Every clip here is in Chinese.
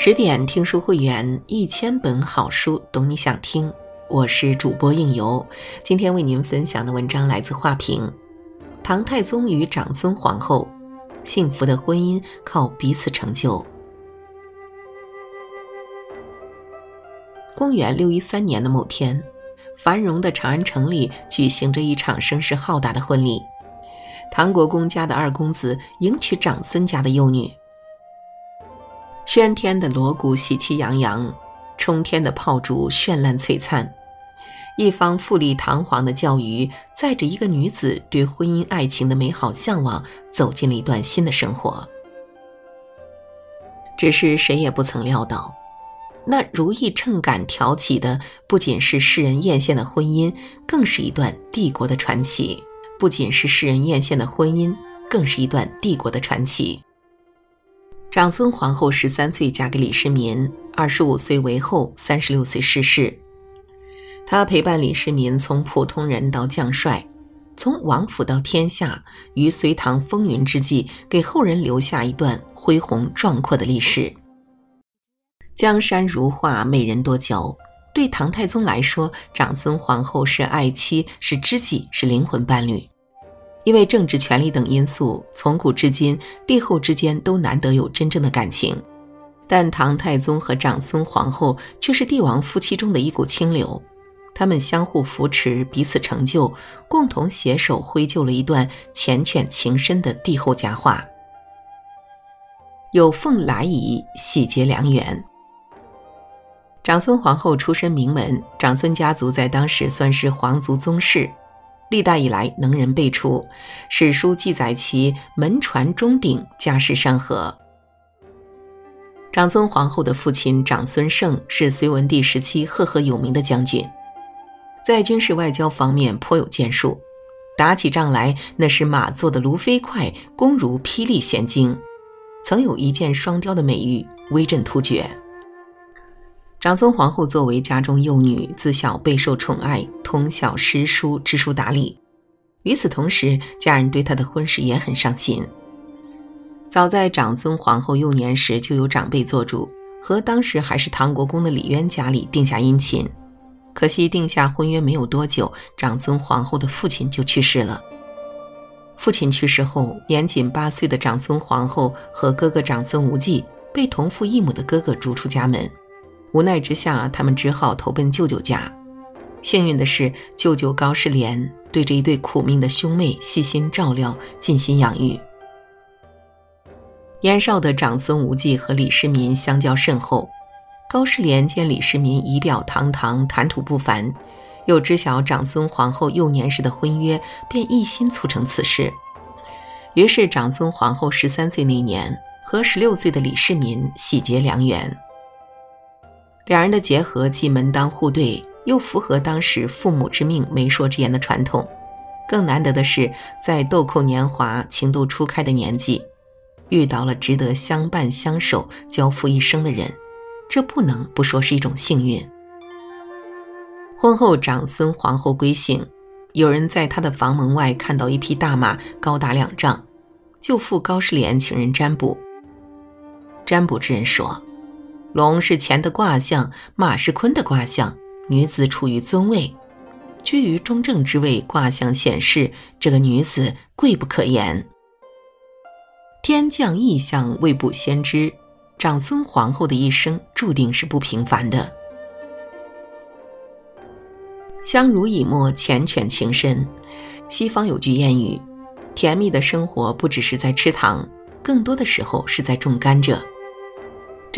十点听书会员，一千本好书，懂你想听。我是主播应由，今天为您分享的文章来自画屏。唐太宗与长孙皇后，幸福的婚姻靠彼此成就。公元六一三年的某天，繁荣的长安城里举行着一场声势浩大的婚礼。唐国公家的二公子迎娶长孙家的幼女。喧天的锣鼓喜气洋洋，冲天的炮竹绚烂璀璨。一方富丽堂皇的教鱼，载着一个女子对婚姻爱情的美好向往，走进了一段新的生活。只是谁也不曾料到，那如意秤杆挑起的不仅是世人艳羡的婚姻，更是一段帝国的传奇。不仅是世人艳羡的婚姻，更是一段帝国的传奇。长孙皇后十三岁嫁给李世民，二十五岁为后，三十六岁逝世。她陪伴李世民从普通人到将帅，从王府到天下，于隋唐风云之际，给后人留下一段恢宏壮阔的历史。江山如画，美人多娇。对唐太宗来说，长孙皇后是爱妻，是知己，是灵魂伴侣。因为政治权力等因素，从古至今，帝后之间都难得有真正的感情。但唐太宗和长孙皇后却是帝王夫妻中的一股清流，他们相互扶持，彼此成就，共同携手绘就了一段缱绻情深的帝后佳话。有凤来仪，喜结良缘。长孙皇后出身名门，长孙家族在当时算是皇族宗室。历代以来，能人辈出，史书记载其门传钟鼎，家世山河。长孙皇后的父亲长孙晟是隋文帝时期赫赫有名的将军，在军事外交方面颇有建树，打起仗来那是马做的卢飞快，弓如霹雳弦惊，曾有一箭双雕的美誉，威震突厥。长孙皇后作为家中幼女，自小备受宠爱，通晓诗书，知书达理。与此同时，家人对她的婚事也很上心。早在长孙皇后幼年时，就有长辈做主，和当时还是唐国公的李渊家里定下姻亲。可惜定下婚约没有多久，长孙皇后的父亲就去世了。父亲去世后，年仅八岁的长孙皇后和哥哥长孙无忌被同父异母的哥哥逐出家门。无奈之下，他们只好投奔舅舅家。幸运的是，舅舅高士廉对这一对苦命的兄妹细心照料，尽心养育。年少的长孙无忌和李世民相交甚厚，高士廉见李世民仪表堂堂、谈吐不凡，又知晓长孙皇后幼年时的婚约，便一心促成此事。于是，长孙皇后十三岁那年，和十六岁的李世民喜结良缘。两人的结合既门当户对，又符合当时父母之命、媒妁之言的传统。更难得的是，在豆蔻年华、情窦初开的年纪，遇到了值得相伴相守、交付一生的人，这不能不说是一种幸运。婚后，长孙皇后归省，有人在她的房门外看到一匹大马，高达两丈。舅父高士廉请人占卜，占卜之人说。龙是乾的卦象，马是坤的卦象，女子处于尊位，居于中正之位。卦象显示，这个女子贵不可言。天降异象，未卜先知，长孙皇后的一生注定是不平凡的。相濡以沫，缱绻情深。西方有句谚语：“甜蜜的生活不只是在吃糖，更多的时候是在种甘蔗。”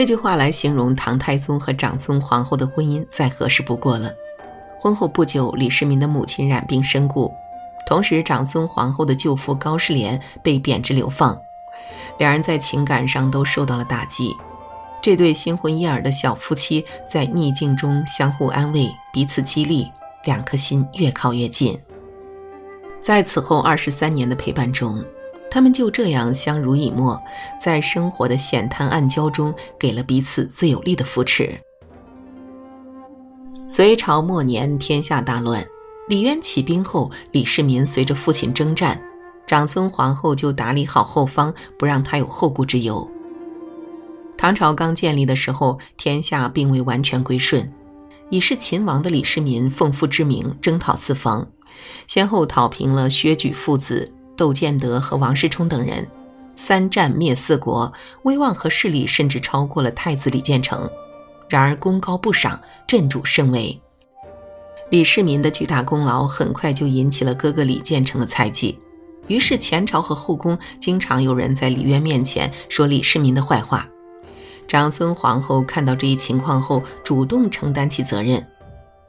这句话来形容唐太宗和长孙皇后的婚姻再合适不过了。婚后不久，李世民的母亲染病身故，同时长孙皇后的舅父高士廉被贬职流放，两人在情感上都受到了打击。这对新婚燕尔的小夫妻在逆境中相互安慰，彼此激励，两颗心越靠越近。在此后二十三年的陪伴中。他们就这样相濡以沫，在生活的险滩暗礁中，给了彼此最有力的扶持。隋朝末年，天下大乱，李渊起兵后，李世民随着父亲征战，长孙皇后就打理好后方，不让他有后顾之忧。唐朝刚建立的时候，天下并未完全归顺，已是秦王的李世民奉父之名征讨四方，先后讨平了薛举父子、窦建德和王世充等人，三战灭四国，威望和势力甚至超过了太子李建成。然而功高不赏，镇主甚微。李世民的巨大功劳很快就引起了哥哥李建成的猜忌，于是前朝和后宫经常有人在李渊面前说李世民的坏话。长孙皇后看到这一情况后，主动承担起责任。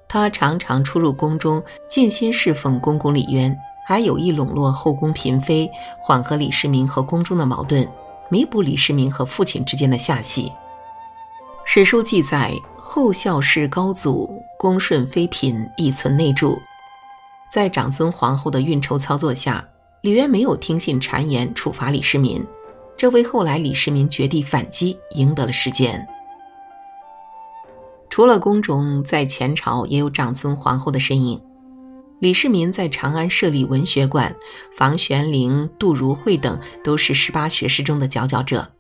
她常常出入宫中，尽心侍奉公公李渊，还有意笼络后宫嫔妃，缓和李世民和宫中的矛盾，弥补李世民和父亲之间的下隙。史书记载，后孝氏高祖恭顺妃嫔，亦存内助。在长孙皇后的运筹操作下，李渊没有听信谗言，处罚李世民。这为后来李世民绝地反击赢得了时间。除了宫中，在前朝也有长孙皇后的身影。李世民在长安设立文学馆，房玄龄、杜如晦等都是十八学士中的佼佼者。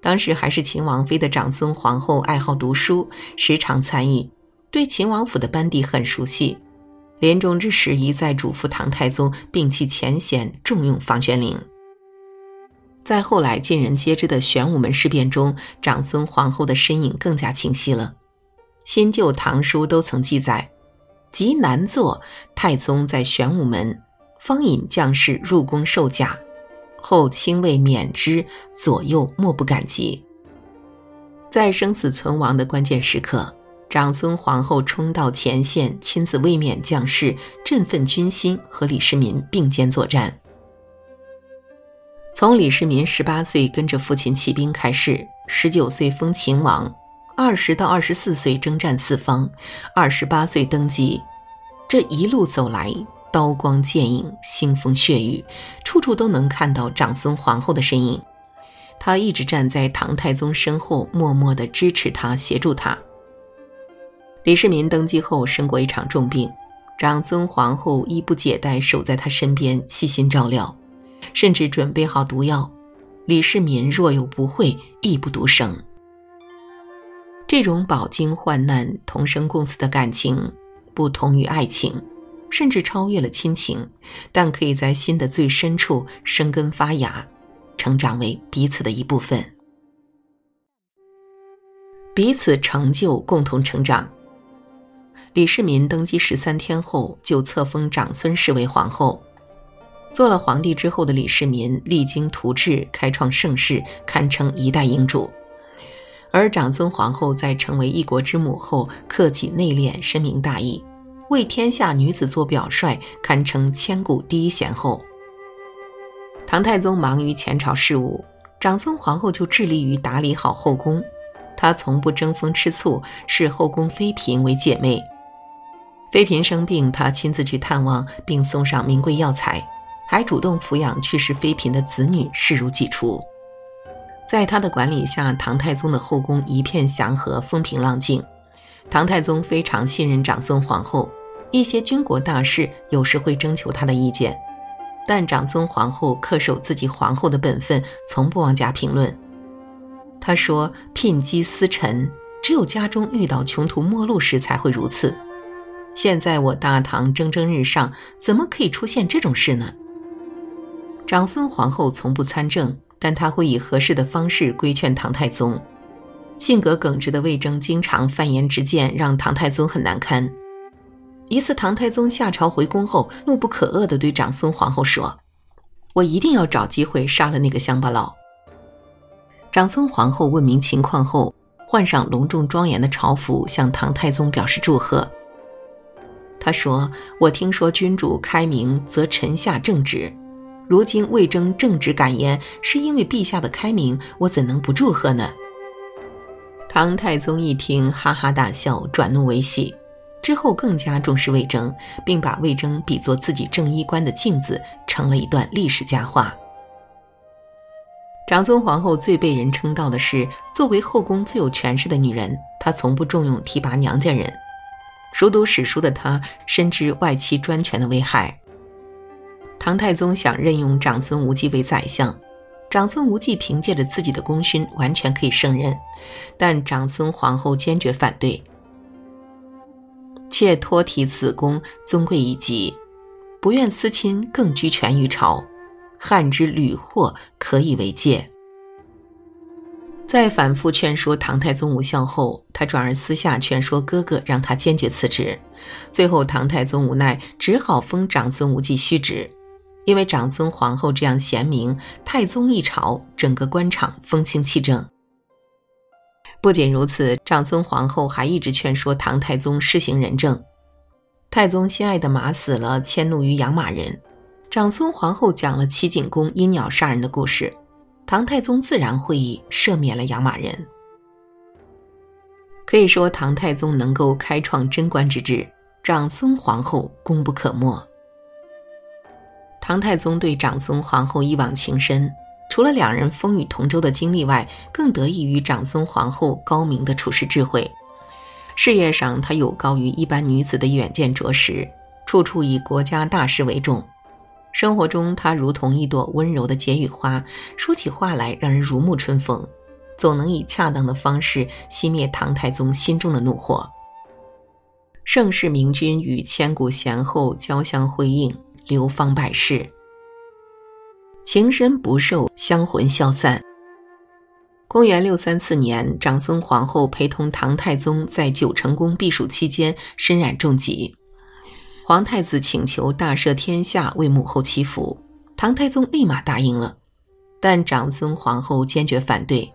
当时还是秦王妃的长孙皇后爱好读书，时常参与，对秦王府的班底很熟悉。临终之时，一再嘱咐唐太宗摒弃前嫌，重用房玄龄。在后来尽人皆知的玄武门事变中，长孙皇后的身影更加清晰了。新旧唐书都曾记载，极难作，太宗在玄武门，方引将士入宫受驾，后亲卫免之，左右莫不感激。在生死存亡的关键时刻，长孙皇后冲到前线，亲自卫冕将士，振奋军心，和李世民并肩作战。从李世民十八岁跟着父亲起兵开始，十九岁封秦王，二十到二十四岁征战四方，二十八岁登基，这一路走来，刀光剑影，腥风血雨，处处都能看到长孙皇后的身影。她一直站在唐太宗身后，默默地支持他，协助他。李世民登基后生过一场重病，长孙皇后衣不解带守在他身边，细心照料。甚至准备好毒药，李世民若有不会，亦不独生。这种饱经患难、同生共死的感情，不同于爱情，甚至超越了亲情，但可以在心的最深处生根发芽，成长为彼此的一部分，彼此成就，共同成长。李世民登基十三天后，就册封长孙氏为皇后。做了皇帝之后的李世民励精图治，开创盛世，堪称一代英主。而长孙皇后在成为一国之母后，克己内敛，深明大义，为天下女子做表率，堪称千古第一贤后。唐太宗忙于前朝事务，长孙皇后就致力于打理好后宫。她从不争风吃醋，视后宫妃嫔为姐妹。妃嫔生病，她亲自去探望，并送上名贵药材。还主动抚养去世妃嫔的子女，视如己出。在他的管理下，唐太宗的后宫一片祥和，风平浪静。唐太宗非常信任长孙皇后，一些军国大事有时会征求他的意见，但长孙皇后恪守自己皇后的本分，从不妄加评论。他说：“聘姬司臣，只有家中遇到穷途末路时才会如此。现在我大唐蒸蒸日上，怎么可以出现这种事呢？”长孙皇后从不参政，但他会以合适的方式规劝唐太宗。性格耿直的魏征经常犯言直谏，让唐太宗很难堪。一次，唐太宗下朝回宫后，怒不可遏地对长孙皇后说：“我一定要找机会杀了那个乡巴佬。”长孙皇后问明情况后，换上隆重庄严的朝服，向唐太宗表示祝贺。他说：“我听说君主开明，则臣下正直。”如今魏征正直敢言，是因为陛下的开明，我怎能不祝贺呢？唐太宗一听，哈哈大笑，转怒为喜，之后更加重视魏征，并把魏征比作自己正衣冠的镜子，成了一段历史佳话。长孙皇后最被人称道的是，作为后宫最有权势的女人，她从不重用提拔娘家人。熟读史书的她，深知外戚专权的危害。唐太宗想任用长孙无忌为宰相，长孙无忌凭借着自己的功勋，完全可以胜任，但长孙皇后坚决反对。妾托提子宫尊贵一级，不愿私亲更居权于朝，汉之屡祸可以为戒。在反复劝说唐太宗无效后，他转而私下劝说哥哥，让他坚决辞职。最后，唐太宗无奈，只好封长孙无忌虚职。因为长孙皇后这样贤明，太宗一朝，整个官场风清气正。不仅如此，长孙皇后还一直劝说唐太宗施行仁政。太宗心爱的马死了，迁怒于养马人。长孙皇后讲了齐景公因鸟杀人的故事，唐太宗自然会意，赦免了养马人。可以说，唐太宗能够开创贞观之治，长孙皇后功不可没。唐太宗对长孙皇后一往情深，除了两人风雨同舟的经历外，更得益于长孙皇后高明的处世智慧。事业上，她有高于一般女子的远见卓识，处处以国家大事为重；生活中，她如同一朵温柔的解语花，说起话来让人如沐春风，总能以恰当的方式熄灭唐太宗心中的怒火。盛世明君与千古贤后交相辉映。流芳百世，情深不寿，香魂消散。公元六三四年，长孙皇后陪同唐太宗在九成宫避暑期间身染重疾，皇太子请求大赦天下为母后祈福，唐太宗立马答应了，但长孙皇后坚决反对。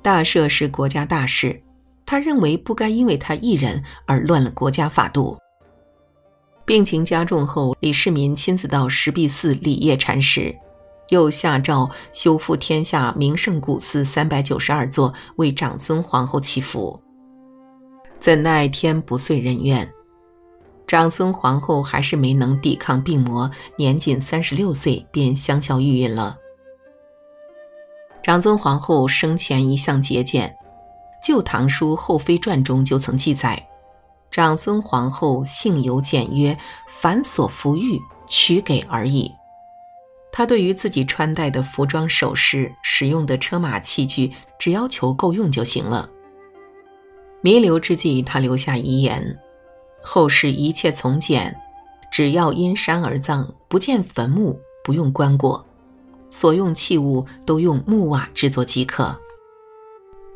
大赦是国家大事，他认为不该因为他一人而乱了国家法度。病情加重后，李世民亲自到石壁寺礼谒禅师，又下诏修复天下名胜古寺三百九十二座，为长孙皇后祈福。怎奈天不遂人愿，长孙皇后还是没能抵抗病魔，年仅三十六岁便香消玉殒了。长孙皇后生前一向节俭，《旧唐书后妃传》中就曾记载。长孙皇后性有简约，凡所服御，取给而已。她对于自己穿戴的服装、首饰、使用的车马器具，只要求够用就行了。弥留之际，她留下遗言：后世一切从简，只要因山而葬，不见坟墓，不用棺椁，所用器物都用木瓦制作即可。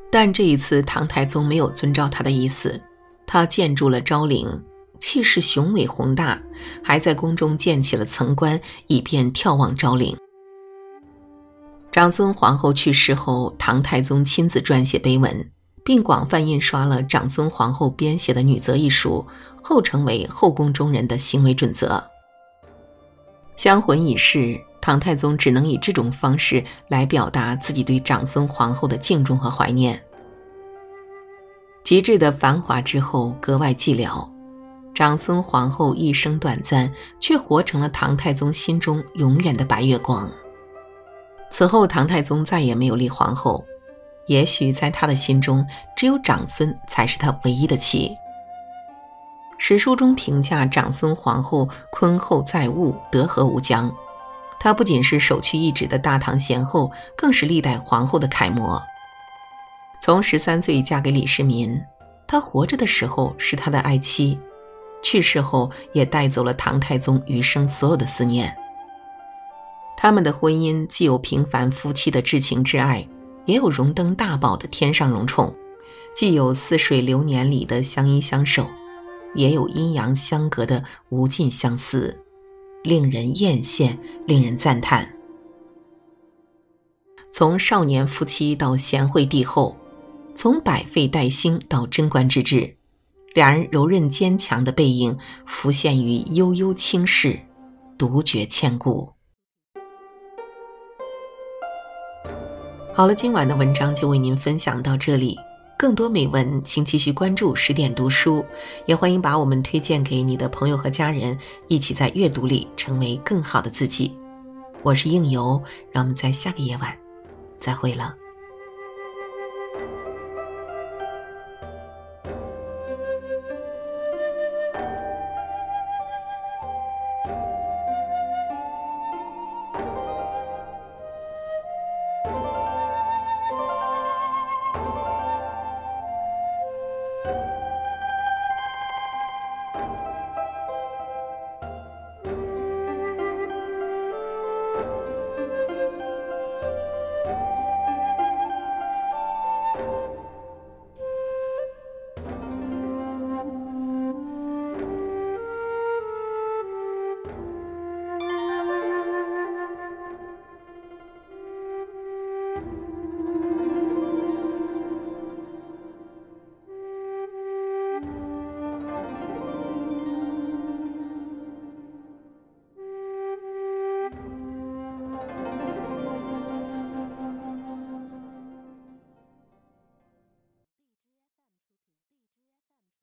但这一次，唐太宗没有遵照他的意思。他建筑了昭陵，气势雄伟宏大，还在宫中建起了层观，以便眺望昭陵。长孙皇后去世后，唐太宗亲自撰写碑文，并广泛印刷了长孙皇后编写的《女则》一书，后成为后宫中人的行为准则。香魂已逝，唐太宗只能以这种方式来表达自己对长孙皇后的敬重和怀念。极致的繁华之后，格外寂寥。长孙皇后一生短暂，却活成了唐太宗心中永远的白月光。此后，唐太宗再也没有立皇后。也许在他的心中，只有长孙才是他唯一的妻。史书中评价长孙皇后坤厚载物，德和无疆。她不仅是首屈一指的大唐贤后，更是历代皇后的楷模。从十三岁嫁给李世民，她活着的时候是他的爱妻，去世后也带走了唐太宗余生所有的思念。他们的婚姻既有平凡夫妻的至情至爱，也有荣登大宝的天上荣宠；既有似水流年里的相依相守，也有阴阳相隔的无尽相思，令人艳羡，令人赞叹。从少年夫妻到贤惠帝后。从百废待兴到贞观之治，两人柔韧坚强的背影浮现于悠悠青史，独绝千古。好了，今晚的文章就为您分享到这里。更多美文，请继续关注十点读书，也欢迎把我们推荐给你的朋友和家人，一起在阅读里成为更好的自己。我是应由，让我们在下个夜晚再会了。